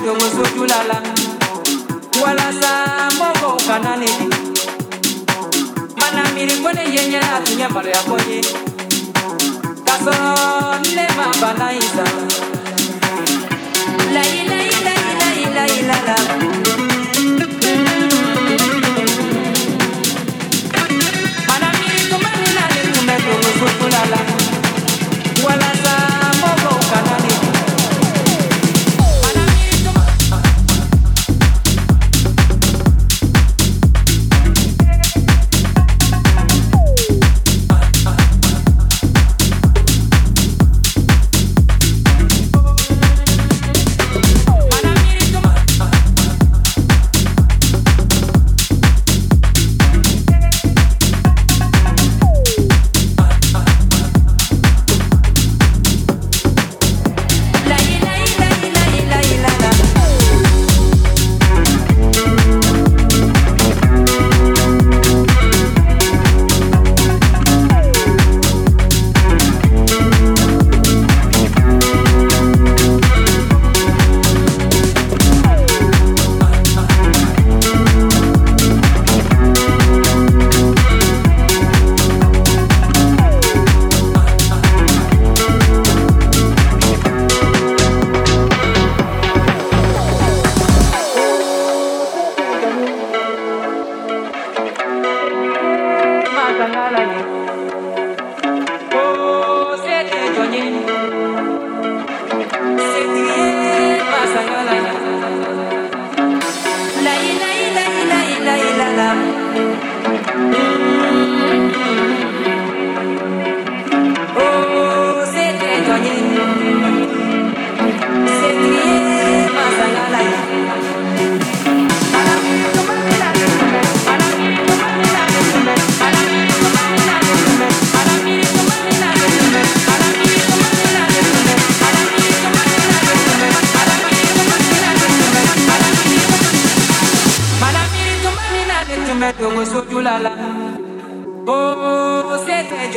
ndio muzujulala wala saa mbongo ukananili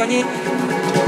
緒に。